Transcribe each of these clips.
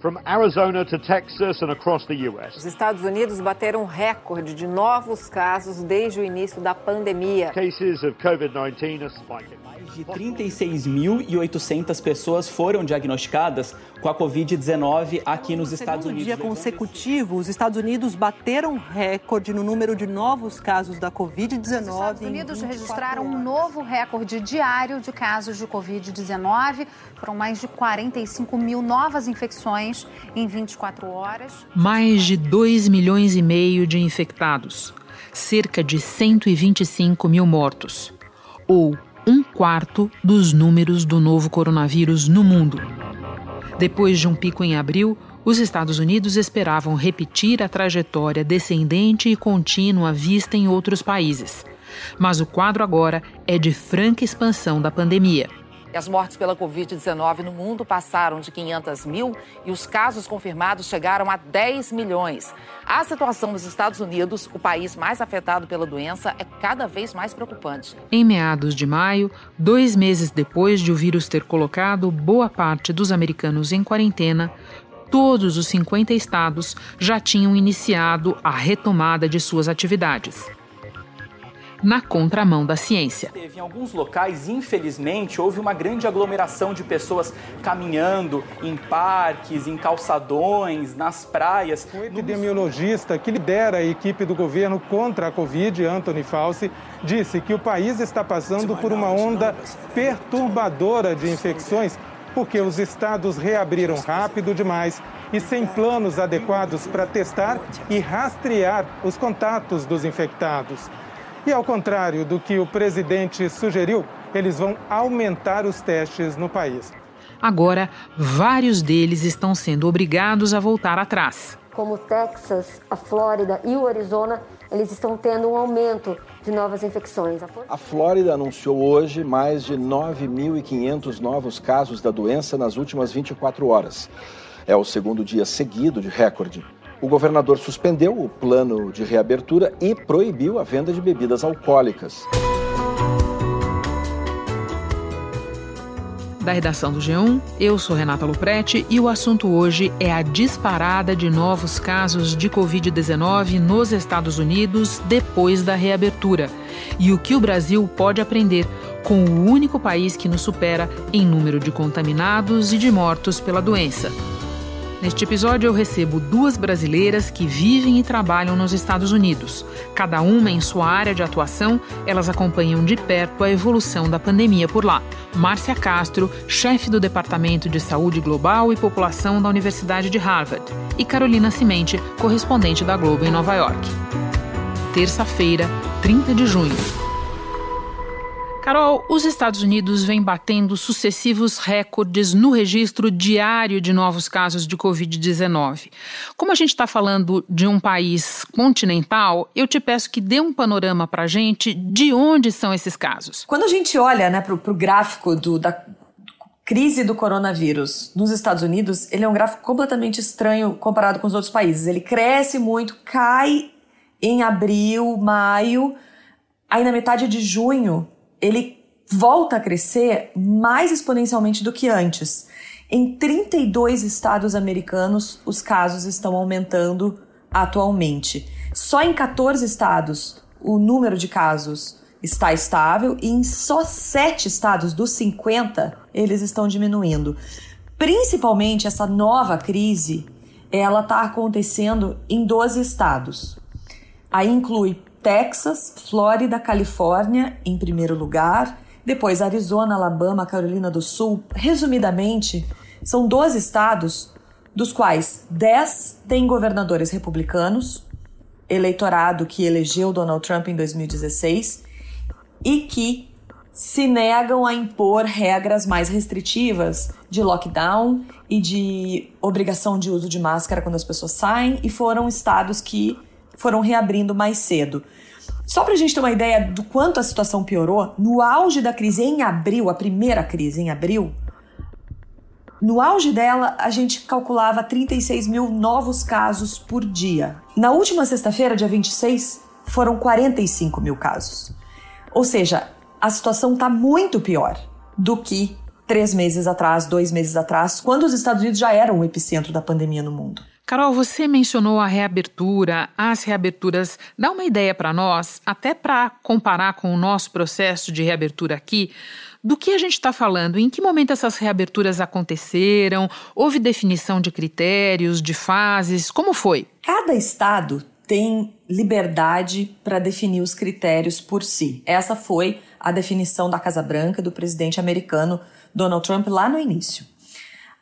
From Arizona to Texas and across the US. Os Estados Unidos bateram recorde de novos casos desde o início da pandemia. Cases of COVID-19 are spiking. Mais de 36.800 pessoas foram diagnosticadas com a Covid-19 aqui nos Estados Unidos. dia consecutivo, os Estados Unidos bateram recorde no número de novos casos da Covid-19. Os Estados Unidos registraram um novo recorde diário de casos de Covid-19. Foram mais de 45 mil novas infecções em 24 horas. Mais de 2 milhões e meio de infectados. Cerca de 125 mil mortos. Ou um quarto dos números do novo coronavírus no mundo. Depois de um pico em abril, os Estados Unidos esperavam repetir a trajetória descendente e contínua vista em outros países. Mas o quadro agora é de franca expansão da pandemia. As mortes pela Covid-19 no mundo passaram de 500 mil e os casos confirmados chegaram a 10 milhões. A situação nos Estados Unidos, o país mais afetado pela doença, é cada vez mais preocupante. Em meados de maio, dois meses depois de o vírus ter colocado boa parte dos americanos em quarentena, todos os 50 estados já tinham iniciado a retomada de suas atividades na contramão da ciência. Em alguns locais, infelizmente, houve uma grande aglomeração de pessoas caminhando em parques, em calçadões, nas praias. O epidemiologista que lidera a equipe do governo contra a Covid, Anthony Fauci, disse que o país está passando por uma onda perturbadora de infecções porque os estados reabriram rápido demais e sem planos adequados para testar e rastrear os contatos dos infectados. E ao contrário do que o presidente sugeriu, eles vão aumentar os testes no país. Agora, vários deles estão sendo obrigados a voltar atrás. Como o Texas, a Flórida e o Arizona, eles estão tendo um aumento de novas infecções. A Flórida anunciou hoje mais de 9.500 novos casos da doença nas últimas 24 horas. É o segundo dia seguido de recorde. O governador suspendeu o plano de reabertura e proibiu a venda de bebidas alcoólicas. Da redação do G1, eu sou Renata Luprete e o assunto hoje é a disparada de novos casos de Covid-19 nos Estados Unidos depois da reabertura e o que o Brasil pode aprender com o único país que nos supera em número de contaminados e de mortos pela doença. Neste episódio, eu recebo duas brasileiras que vivem e trabalham nos Estados Unidos. Cada uma em sua área de atuação, elas acompanham de perto a evolução da pandemia por lá. Márcia Castro, chefe do Departamento de Saúde Global e População da Universidade de Harvard, e Carolina Cimente, correspondente da Globo em Nova York. Terça-feira, 30 de junho. Carol, os Estados Unidos vêm batendo sucessivos recordes no registro diário de novos casos de Covid-19. Como a gente está falando de um país continental, eu te peço que dê um panorama para a gente de onde são esses casos. Quando a gente olha né, para o gráfico do, da crise do coronavírus nos Estados Unidos, ele é um gráfico completamente estranho comparado com os outros países. Ele cresce muito, cai em abril, maio, aí na metade de junho ele volta a crescer mais exponencialmente do que antes. Em 32 estados americanos, os casos estão aumentando atualmente. Só em 14 estados, o número de casos está estável e em só 7 estados dos 50, eles estão diminuindo. Principalmente essa nova crise, ela está acontecendo em 12 estados. Aí inclui Texas, Flórida, Califórnia em primeiro lugar, depois Arizona, Alabama, Carolina do Sul. Resumidamente, são 12 estados, dos quais 10 têm governadores republicanos, eleitorado que elegeu Donald Trump em 2016, e que se negam a impor regras mais restritivas de lockdown e de obrigação de uso de máscara quando as pessoas saem, e foram estados que foram reabrindo mais cedo. Só para a gente ter uma ideia do quanto a situação piorou, no auge da crise em abril, a primeira crise em abril, no auge dela, a gente calculava 36 mil novos casos por dia. Na última sexta-feira, dia 26, foram 45 mil casos. Ou seja, a situação está muito pior do que três meses atrás, dois meses atrás, quando os Estados Unidos já eram o epicentro da pandemia no mundo. Carol, você mencionou a reabertura, as reaberturas. Dá uma ideia para nós, até para comparar com o nosso processo de reabertura aqui, do que a gente está falando? Em que momento essas reaberturas aconteceram? Houve definição de critérios, de fases? Como foi? Cada estado tem liberdade para definir os critérios por si. Essa foi a definição da Casa Branca do presidente americano Donald Trump lá no início.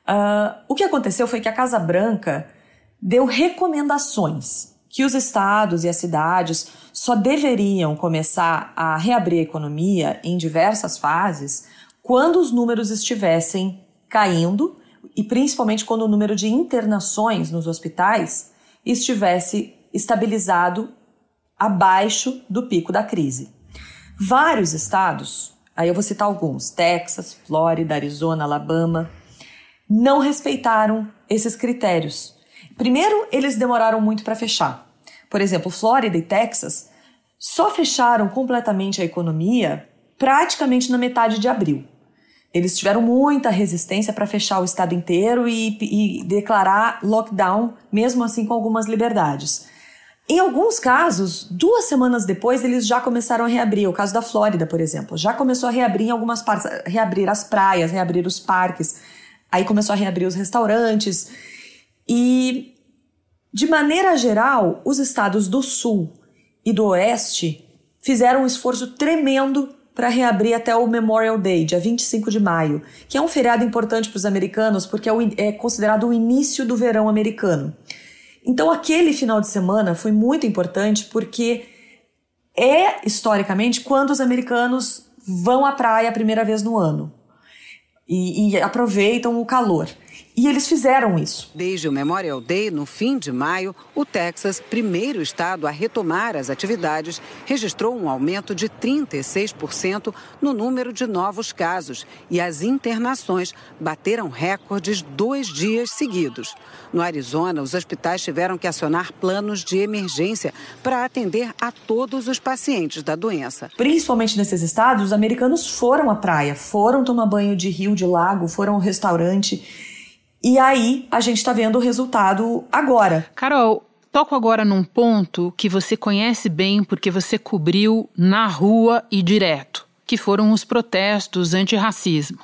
Uh, o que aconteceu foi que a Casa Branca deu recomendações que os estados e as cidades só deveriam começar a reabrir a economia em diversas fases quando os números estivessem caindo e principalmente quando o número de internações nos hospitais estivesse estabilizado abaixo do pico da crise. Vários estados, aí eu vou citar alguns: Texas, Flórida, Arizona, Alabama, não respeitaram esses critérios Primeiro, eles demoraram muito para fechar. Por exemplo, Flórida e Texas só fecharam completamente a economia praticamente na metade de abril. Eles tiveram muita resistência para fechar o estado inteiro e, e, declarar lockdown, mesmo assim com algumas liberdades. Em alguns casos, duas semanas depois, eles já começaram a reabrir. O caso da Flórida, por exemplo, já começou a reabrir em algumas partes, reabrir as praias, reabrir os parques. Aí começou a reabrir os restaurantes. E, de maneira geral, os estados do Sul e do Oeste fizeram um esforço tremendo para reabrir até o Memorial Day, dia 25 de maio, que é um feriado importante para os americanos porque é, o, é considerado o início do verão americano. Então, aquele final de semana foi muito importante porque é, historicamente, quando os americanos vão à praia a primeira vez no ano e, e aproveitam o calor. E eles fizeram isso. Desde o Memorial Day, no fim de maio, o Texas, primeiro estado a retomar as atividades, registrou um aumento de 36% no número de novos casos e as internações bateram recordes dois dias seguidos. No Arizona, os hospitais tiveram que acionar planos de emergência para atender a todos os pacientes da doença. Principalmente nesses estados, os americanos foram à praia, foram tomar banho de rio, de lago, foram ao restaurante e aí a gente está vendo o resultado agora. Carol, toco agora num ponto que você conhece bem porque você cobriu na rua e direto, que foram os protestos antirracismo.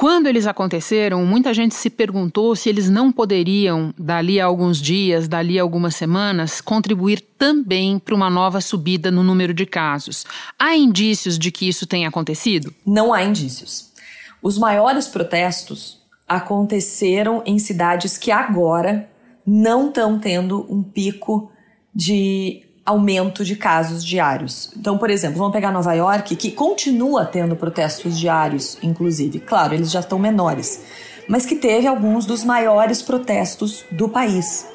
Quando eles aconteceram, muita gente se perguntou se eles não poderiam, dali a alguns dias, dali a algumas semanas, contribuir também para uma nova subida no número de casos. Há indícios de que isso tenha acontecido? Não há indícios. Os maiores protestos aconteceram em cidades que agora não estão tendo um pico de aumento de casos diários. Então, por exemplo, vamos pegar Nova York, que continua tendo protestos diários, inclusive. Claro, eles já estão menores, mas que teve alguns dos maiores protestos do país.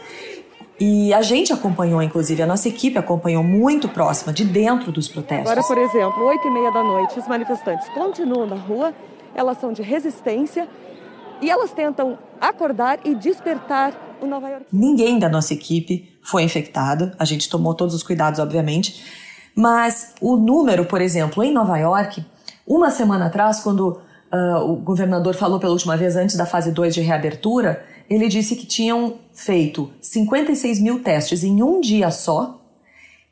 E a gente acompanhou, inclusive, a nossa equipe acompanhou muito próxima, de dentro dos protestos. Agora, por exemplo, oito e meia da noite, os manifestantes continuam na rua, elas são de resistência e elas tentam acordar e despertar o Nova York. Ninguém da nossa equipe foi infectado, a gente tomou todos os cuidados, obviamente, mas o número, por exemplo, em Nova York, uma semana atrás, quando uh, o governador falou pela última vez antes da fase 2 de reabertura, ele disse que tinham feito 56 mil testes em um dia só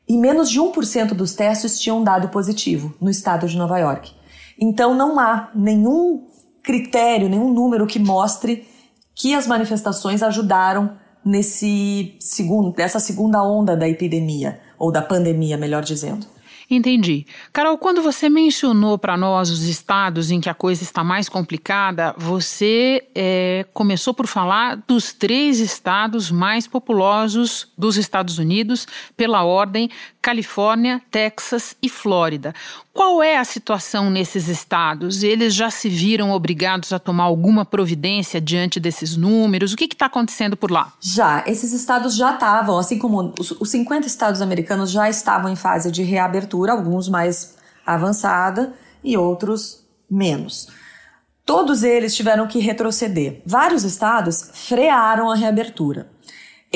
e menos de 1% dos testes tinham dado positivo no estado de Nova York. Então não há nenhum critério, nenhum número que mostre que as manifestações ajudaram nesse segundo, nessa segunda onda da epidemia, ou da pandemia, melhor dizendo. Entendi. Carol, quando você mencionou para nós os estados em que a coisa está mais complicada, você é, começou por falar dos três estados mais populosos dos Estados Unidos, pela ordem Califórnia, Texas e Flórida. Qual é a situação nesses estados? Eles já se viram obrigados a tomar alguma providência diante desses números? O que está acontecendo por lá? Já, esses estados já estavam, assim como os, os 50 estados americanos já estavam em fase de reabertura, alguns mais avançada e outros menos. Todos eles tiveram que retroceder. Vários estados frearam a reabertura.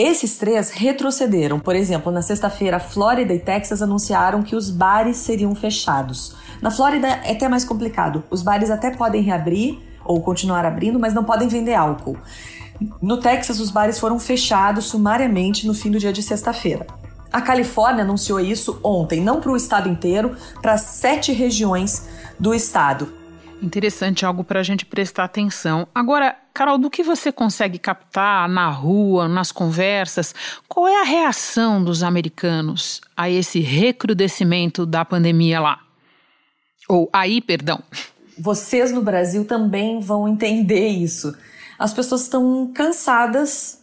Esses três retrocederam. Por exemplo, na sexta-feira, Flórida e Texas anunciaram que os bares seriam fechados. Na Flórida é até mais complicado. Os bares até podem reabrir ou continuar abrindo, mas não podem vender álcool. No Texas, os bares foram fechados sumariamente no fim do dia de sexta-feira. A Califórnia anunciou isso ontem, não para o estado inteiro, para sete regiões do estado. Interessante, algo para a gente prestar atenção. Agora, Carol, do que você consegue captar na rua, nas conversas, qual é a reação dos americanos a esse recrudescimento da pandemia lá? Ou aí, perdão. Vocês no Brasil também vão entender isso. As pessoas estão cansadas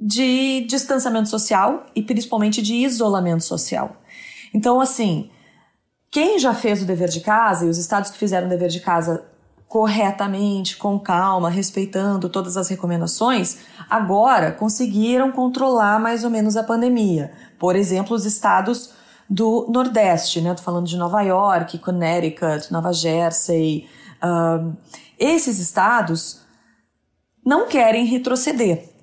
de distanciamento social e principalmente de isolamento social. Então, assim, quem já fez o dever de casa e os estados que fizeram o dever de casa corretamente, com calma, respeitando todas as recomendações, agora conseguiram controlar mais ou menos a pandemia. Por exemplo, os estados do Nordeste, né? Tô falando de Nova York, Connecticut, Nova Jersey. Uh, esses estados não querem retroceder.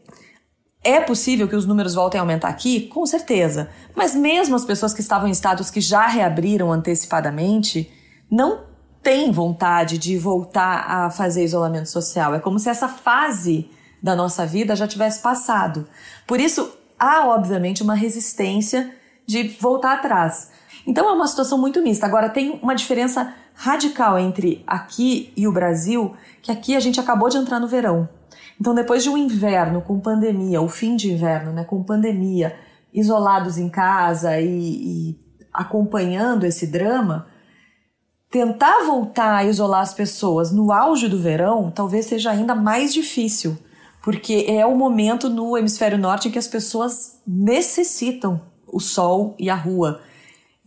É possível que os números voltem a aumentar aqui? Com certeza. Mas mesmo as pessoas que estavam em estados que já reabriram antecipadamente não têm vontade de voltar a fazer isolamento social. É como se essa fase da nossa vida já tivesse passado. Por isso, há obviamente uma resistência de voltar atrás. Então é uma situação muito mista. Agora tem uma diferença radical entre aqui e o Brasil, que aqui a gente acabou de entrar no verão. Então, depois de um inverno com pandemia, o fim de inverno, né, com pandemia, isolados em casa e, e acompanhando esse drama, tentar voltar a isolar as pessoas no auge do verão talvez seja ainda mais difícil, porque é o momento no hemisfério norte em que as pessoas necessitam o sol e a rua.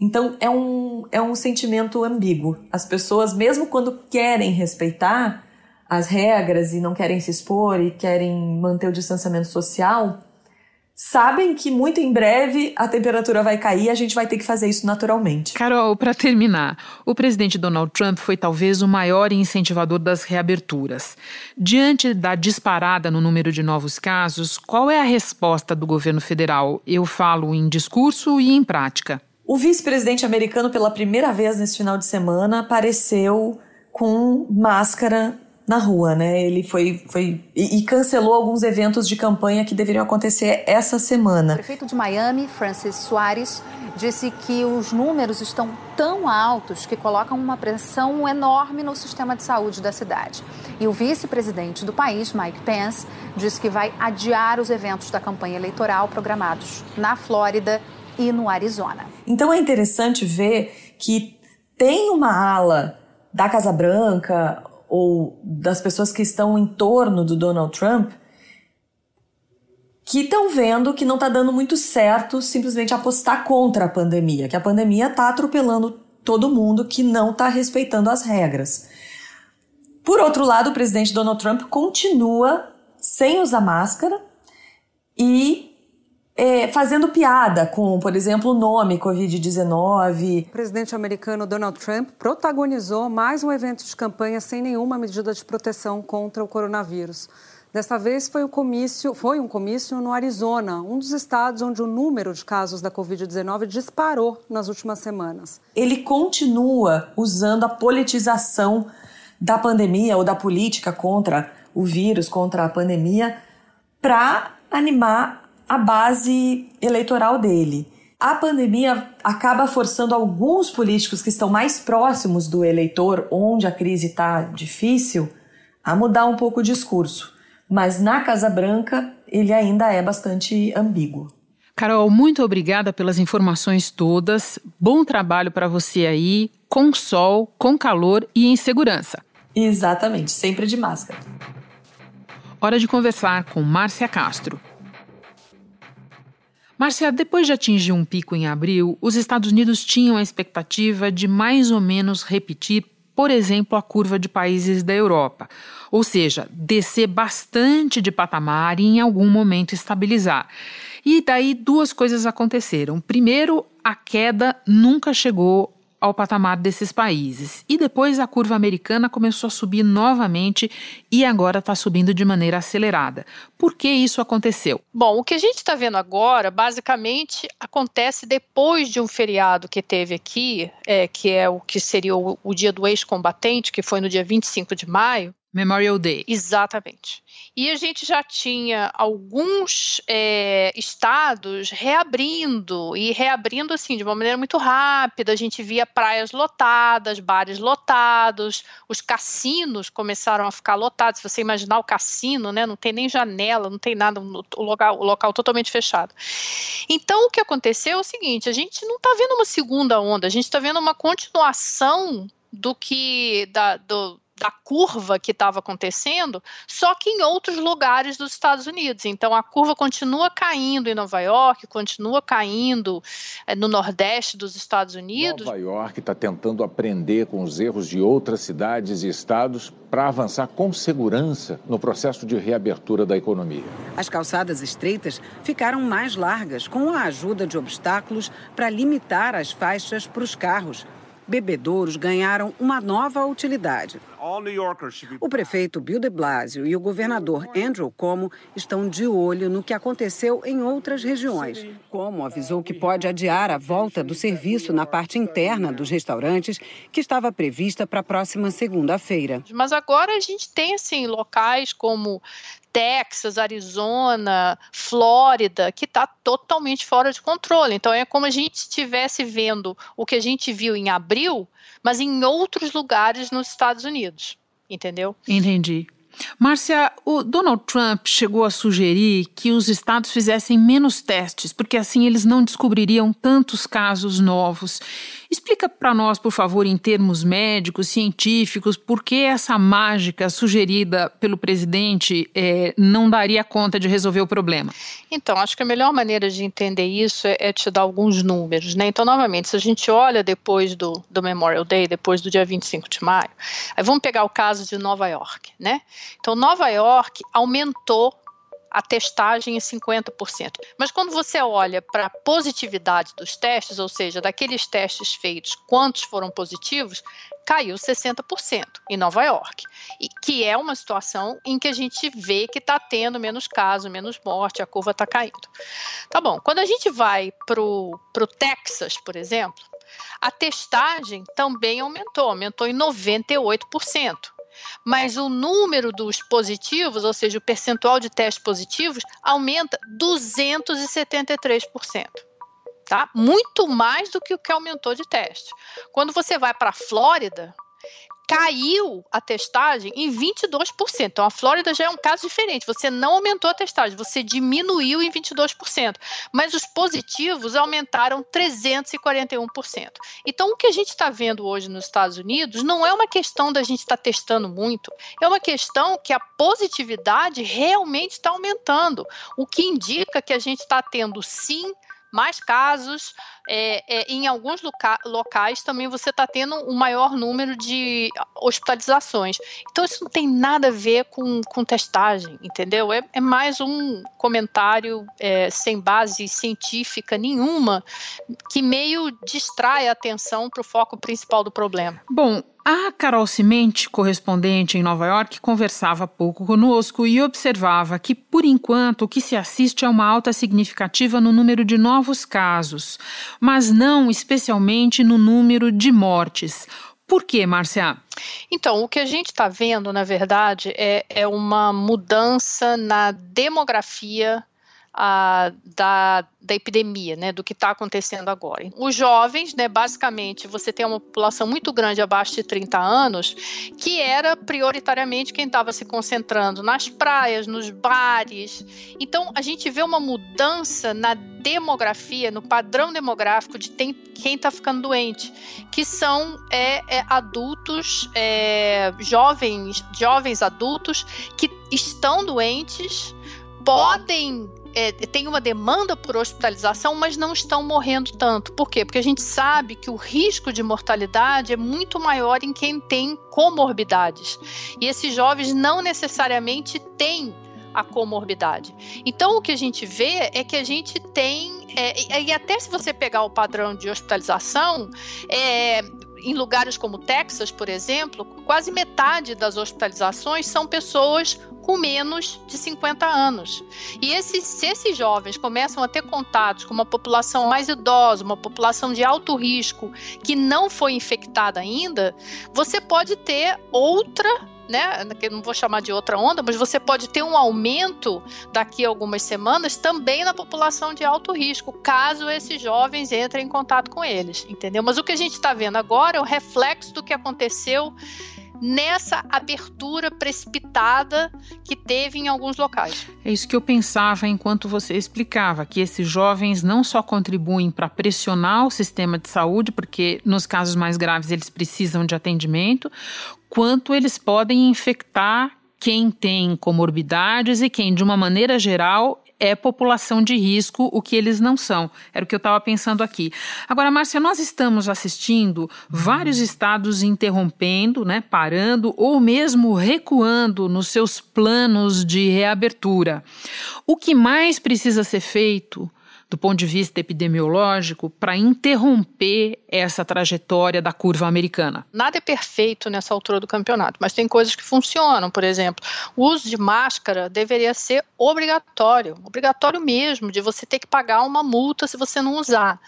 Então é um, é um sentimento ambíguo. As pessoas, mesmo quando querem respeitar, as regras e não querem se expor e querem manter o distanciamento social, sabem que muito em breve a temperatura vai cair e a gente vai ter que fazer isso naturalmente. Carol, para terminar, o presidente Donald Trump foi talvez o maior incentivador das reaberturas. Diante da disparada no número de novos casos, qual é a resposta do governo federal? Eu falo em discurso e em prática. O vice-presidente americano, pela primeira vez nesse final de semana, apareceu com máscara na rua, né? Ele foi, foi e, e, cancelou alguns eventos de campanha que deveriam acontecer essa semana. O prefeito de Miami, Francis Soares, disse que os números estão tão altos que colocam uma pressão enorme no sistema de saúde da cidade. E o vice-presidente do país, Mike Pence, disse que vai adiar os eventos da campanha eleitoral programados na Flórida e no Arizona. Então é interessante ver que tem uma ala da Casa Branca ou das pessoas que estão em torno do Donald Trump que estão vendo que não está dando muito certo simplesmente apostar contra a pandemia, que a pandemia está atropelando todo mundo que não está respeitando as regras. Por outro lado, o presidente Donald Trump continua sem usar máscara e é, fazendo piada com, por exemplo, o nome Covid-19. O presidente americano Donald Trump protagonizou mais um evento de campanha sem nenhuma medida de proteção contra o coronavírus. Dessa vez foi, o comício, foi um comício no Arizona, um dos estados onde o número de casos da Covid-19 disparou nas últimas semanas. Ele continua usando a politização da pandemia ou da política contra o vírus, contra a pandemia, para animar a base eleitoral dele. A pandemia acaba forçando alguns políticos que estão mais próximos do eleitor, onde a crise está difícil, a mudar um pouco o discurso. Mas na Casa Branca, ele ainda é bastante ambíguo. Carol, muito obrigada pelas informações todas. Bom trabalho para você aí, com sol, com calor e em segurança. Exatamente, sempre de máscara. Hora de conversar com Márcia Castro. Márcia, depois de atingir um pico em abril, os Estados Unidos tinham a expectativa de mais ou menos repetir, por exemplo, a curva de países da Europa, ou seja, descer bastante de patamar e em algum momento estabilizar. E daí duas coisas aconteceram. Primeiro, a queda nunca chegou ao patamar desses países. E depois a curva americana começou a subir novamente e agora está subindo de maneira acelerada. Por que isso aconteceu? Bom, o que a gente está vendo agora, basicamente, acontece depois de um feriado que teve aqui, é, que é o que seria o, o dia do ex-combatente, que foi no dia 25 de maio. Memorial Day. Exatamente. E a gente já tinha alguns é, estados reabrindo, e reabrindo assim de uma maneira muito rápida. A gente via praias lotadas, bares lotados, os cassinos começaram a ficar lotados. Se você imaginar o cassino, né, não tem nem janela, não tem nada, o local, o local totalmente fechado. Então, o que aconteceu é o seguinte: a gente não está vendo uma segunda onda, a gente está vendo uma continuação do que da, do, da curva que estava acontecendo, só que em outros lugares dos Estados Unidos. Então a curva continua caindo em Nova York, continua caindo é, no Nordeste dos Estados Unidos. Nova York está tentando aprender com os erros de outras cidades e estados para avançar com segurança no processo de reabertura da economia. As calçadas estreitas ficaram mais largas com a ajuda de obstáculos para limitar as faixas para os carros bebedouros ganharam uma nova utilidade. O prefeito Bill de Blasio e o governador Andrew Cuomo estão de olho no que aconteceu em outras regiões. Cuomo avisou que pode adiar a volta do serviço na parte interna dos restaurantes, que estava prevista para a próxima segunda-feira. Mas agora a gente tem assim locais como Texas, Arizona, Flórida, que está totalmente fora de controle. Então é como a gente estivesse vendo o que a gente viu em abril, mas em outros lugares nos Estados Unidos. Entendeu? Entendi. Márcia, o Donald Trump chegou a sugerir que os estados fizessem menos testes, porque assim eles não descobririam tantos casos novos. Explica para nós, por favor, em termos médicos, científicos, por que essa mágica sugerida pelo presidente é, não daria conta de resolver o problema. Então, acho que a melhor maneira de entender isso é, é te dar alguns números. Né? Então, novamente, se a gente olha depois do, do Memorial Day, depois do dia 25 de maio, aí vamos pegar o caso de Nova York. Né? Então, Nova York aumentou a testagem em 50%. Mas quando você olha para a positividade dos testes, ou seja, daqueles testes feitos, quantos foram positivos, caiu 60% em Nova York. E que é uma situação em que a gente vê que está tendo menos casos, menos morte, a curva está caindo. Tá bom, quando a gente vai para o Texas, por exemplo, a testagem também aumentou, aumentou em 98% mas o número dos positivos, ou seja, o percentual de testes positivos, aumenta 273%. Tá? Muito mais do que o que aumentou de teste. Quando você vai para a Flórida, caiu a testagem em 22%. Então a Flórida já é um caso diferente. Você não aumentou a testagem, você diminuiu em 22%. Mas os positivos aumentaram 341%. Então o que a gente está vendo hoje nos Estados Unidos não é uma questão da gente estar tá testando muito, é uma questão que a positividade realmente está aumentando. O que indica que a gente está tendo sim mais casos. É, é, em alguns loca locais também você está tendo um maior número de hospitalizações. Então isso não tem nada a ver com, com testagem, entendeu? É, é mais um comentário é, sem base científica nenhuma que meio distrai a atenção para o foco principal do problema. Bom, a Carol Cimente, correspondente em Nova York, conversava pouco conosco e observava que, por enquanto, o que se assiste é uma alta significativa no número de novos casos, mas não especialmente no número de mortes. Por quê, Márcia? Então, o que a gente está vendo, na verdade, é, é uma mudança na demografia a, da, da epidemia, né, do que está acontecendo agora. Os jovens, né, basicamente, você tem uma população muito grande abaixo de 30 anos, que era prioritariamente quem estava se concentrando nas praias, nos bares. Então, a gente vê uma mudança na demografia, no padrão demográfico de tem, quem está ficando doente, que são é, é, adultos, é, jovens, jovens adultos que estão doentes, podem é, tem uma demanda por hospitalização, mas não estão morrendo tanto. Por quê? Porque a gente sabe que o risco de mortalidade é muito maior em quem tem comorbidades. E esses jovens não necessariamente têm a comorbidade. Então, o que a gente vê é que a gente tem, é, e até se você pegar o padrão de hospitalização, é, em lugares como Texas, por exemplo, quase metade das hospitalizações são pessoas com menos de 50 anos. E esses, se esses jovens começam a ter contatos com uma população mais idosa, uma população de alto risco que não foi infectada ainda, você pode ter outra né? Não vou chamar de outra onda, mas você pode ter um aumento daqui a algumas semanas também na população de alto risco, caso esses jovens entrem em contato com eles, entendeu? Mas o que a gente está vendo agora é o reflexo do que aconteceu nessa abertura precipitada que teve em alguns locais. É isso que eu pensava enquanto você explicava, que esses jovens não só contribuem para pressionar o sistema de saúde, porque nos casos mais graves eles precisam de atendimento, quanto eles podem infectar quem tem comorbidades e quem, de uma maneira geral, é população de risco, o que eles não são. Era o que eu estava pensando aqui. Agora, Márcia, nós estamos assistindo vários estados interrompendo, né, parando ou mesmo recuando nos seus planos de reabertura. O que mais precisa ser feito? Do ponto de vista epidemiológico para interromper essa trajetória da curva americana? Nada é perfeito nessa altura do campeonato, mas tem coisas que funcionam. Por exemplo, o uso de máscara deveria ser obrigatório, obrigatório mesmo, de você ter que pagar uma multa se você não usar.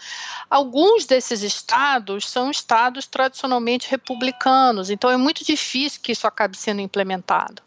Alguns desses estados são estados tradicionalmente republicanos, então é muito difícil que isso acabe sendo implementado.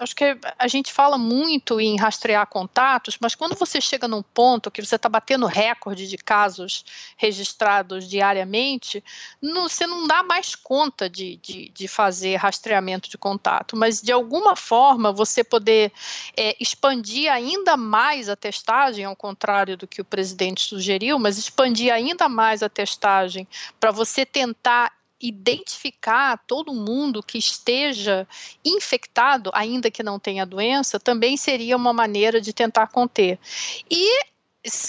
Acho que a gente fala muito em rastrear contatos, mas quando você chega num ponto que você está batendo recorde de casos registrados diariamente, não, você não dá mais conta de, de, de, fazer rastreamento de contato. Mas, de alguma forma, você poder é, expandir ainda mais a testagem, ao contrário do que o presidente sugeriu, mas expandir ainda mais a testagem para você tentar identificar todo mundo que esteja infectado, ainda que não tenha doença, também seria uma maneira de tentar conter. E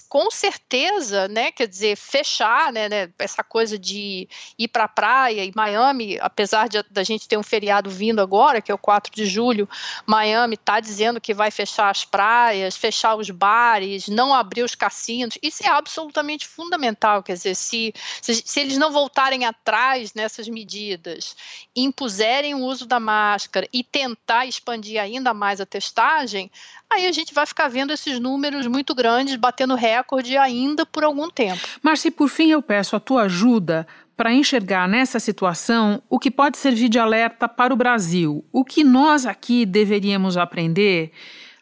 com certeza, né, quer dizer, fechar, né, né essa coisa de ir para a praia e Miami, apesar de da gente ter um feriado vindo agora, que é o 4 de julho, Miami está dizendo que vai fechar as praias, fechar os bares, não abrir os cassinos, isso é absolutamente fundamental, quer dizer, se, se, se eles não voltarem atrás nessas medidas, impuserem o uso da máscara e tentar expandir ainda mais a testagem, aí a gente vai ficar vendo esses números muito grandes batendo recorde ainda por algum tempo. Marci, por fim eu peço a tua ajuda para enxergar nessa situação o que pode servir de alerta para o Brasil. O que nós aqui deveríamos aprender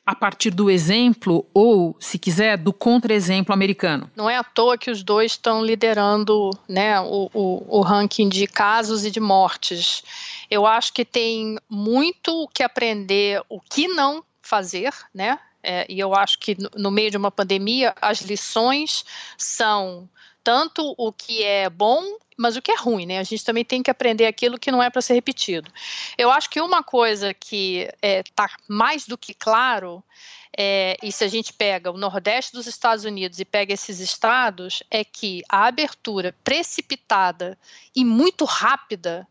a partir do exemplo ou, se quiser, do contra-exemplo americano. Não é à toa que os dois estão liderando né, o, o, o ranking de casos e de mortes. Eu acho que tem muito o que aprender o que não fazer, né? É, e eu acho que no, no meio de uma pandemia as lições são tanto o que é bom mas o que é ruim, né? A gente também tem que aprender aquilo que não é para ser repetido. Eu acho que uma coisa que está é, tá mais do que claro, é, e se a gente pega o Nordeste dos Estados Unidos e pega esses estados, é que a abertura precipitada e muito rápida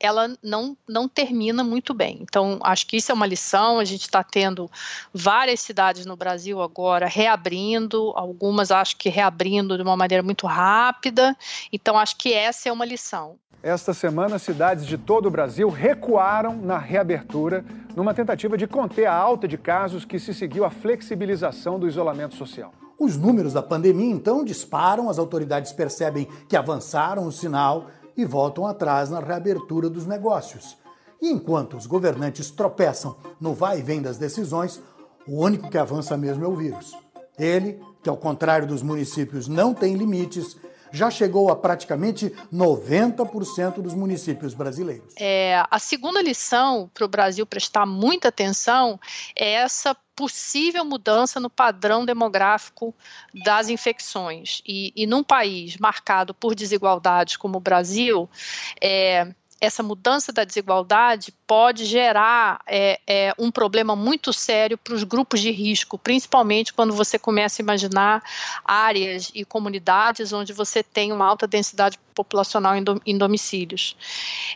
ela não, não termina muito bem. Então, acho que isso é uma lição. A gente está tendo várias cidades no Brasil agora reabrindo, algumas acho que reabrindo de uma maneira muito rápida. Então, acho que essa é uma lição. Esta semana, cidades de todo o Brasil recuaram na reabertura, numa tentativa de conter a alta de casos que se seguiu à flexibilização do isolamento social. Os números da pandemia então disparam, as autoridades percebem que avançaram o sinal e voltam atrás na reabertura dos negócios. E enquanto os governantes tropeçam no vai e vem das decisões, o único que avança mesmo é o vírus. Ele, que ao contrário dos municípios não tem limites, já chegou a praticamente 90% dos municípios brasileiros. É, a segunda lição para o Brasil prestar muita atenção é essa possível mudança no padrão demográfico das infecções. E, e num país marcado por desigualdades como o Brasil, é, essa mudança da desigualdade pode gerar é, é, um problema muito sério para os grupos de risco, principalmente quando você começa a imaginar áreas e comunidades onde você tem uma alta densidade populacional em, em domicílios.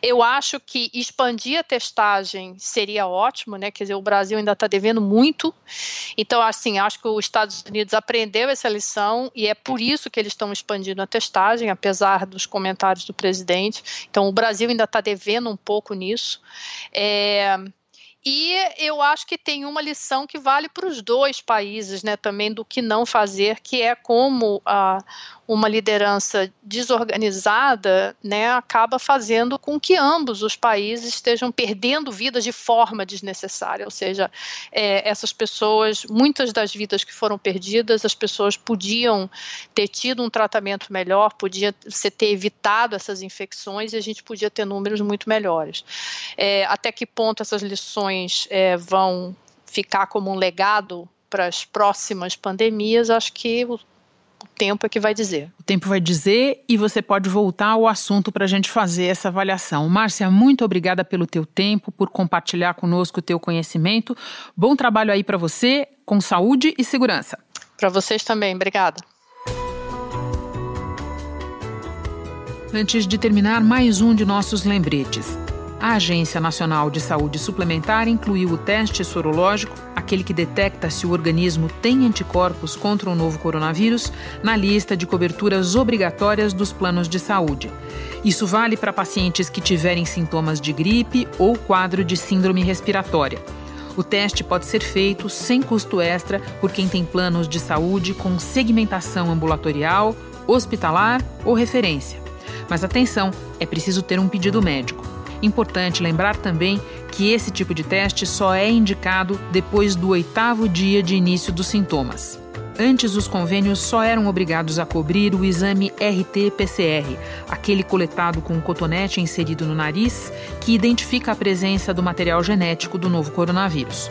Eu acho que expandir a testagem seria ótimo, né? Quer dizer, o Brasil ainda está devendo muito. Então, assim, acho que os Estados Unidos aprendeu essa lição e é por isso que eles estão expandindo a testagem, apesar dos comentários do presidente. Então, o Brasil ainda está devendo um pouco nisso. É, e eu acho que tem uma lição que vale para os dois países, né, também do que não fazer, que é como a, uma liderança desorganizada né, acaba fazendo com que ambos os países estejam perdendo vidas de forma desnecessária. Ou seja, é, essas pessoas, muitas das vidas que foram perdidas, as pessoas podiam ter tido um tratamento melhor, podia se ter evitado essas infecções e a gente podia ter números muito melhores. É, até que ponto essas lições é, vão ficar como um legado para as próximas pandemias, acho que tempo é que vai dizer. O tempo vai dizer e você pode voltar ao assunto para a gente fazer essa avaliação. Márcia, muito obrigada pelo teu tempo, por compartilhar conosco o teu conhecimento. Bom trabalho aí para você, com saúde e segurança. Para vocês também, obrigada. Antes de terminar, mais um de nossos lembretes. A Agência Nacional de Saúde Suplementar incluiu o teste sorológico, aquele que detecta se o organismo tem anticorpos contra o novo coronavírus, na lista de coberturas obrigatórias dos planos de saúde. Isso vale para pacientes que tiverem sintomas de gripe ou quadro de síndrome respiratória. O teste pode ser feito sem custo extra por quem tem planos de saúde com segmentação ambulatorial, hospitalar ou referência. Mas atenção, é preciso ter um pedido médico. Importante lembrar também que esse tipo de teste só é indicado depois do oitavo dia de início dos sintomas. Antes, os convênios só eram obrigados a cobrir o exame RT-PCR, aquele coletado com um cotonete inserido no nariz que identifica a presença do material genético do novo coronavírus.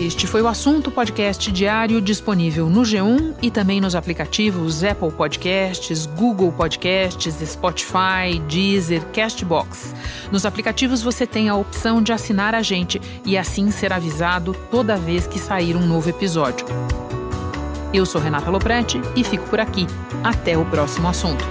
Este foi o assunto podcast diário disponível no G1 e também nos aplicativos Apple Podcasts, Google Podcasts, Spotify, Deezer, Castbox. Nos aplicativos você tem a opção de assinar a gente e assim ser avisado toda vez que sair um novo episódio. Eu sou Renata Loprete e fico por aqui. Até o próximo assunto.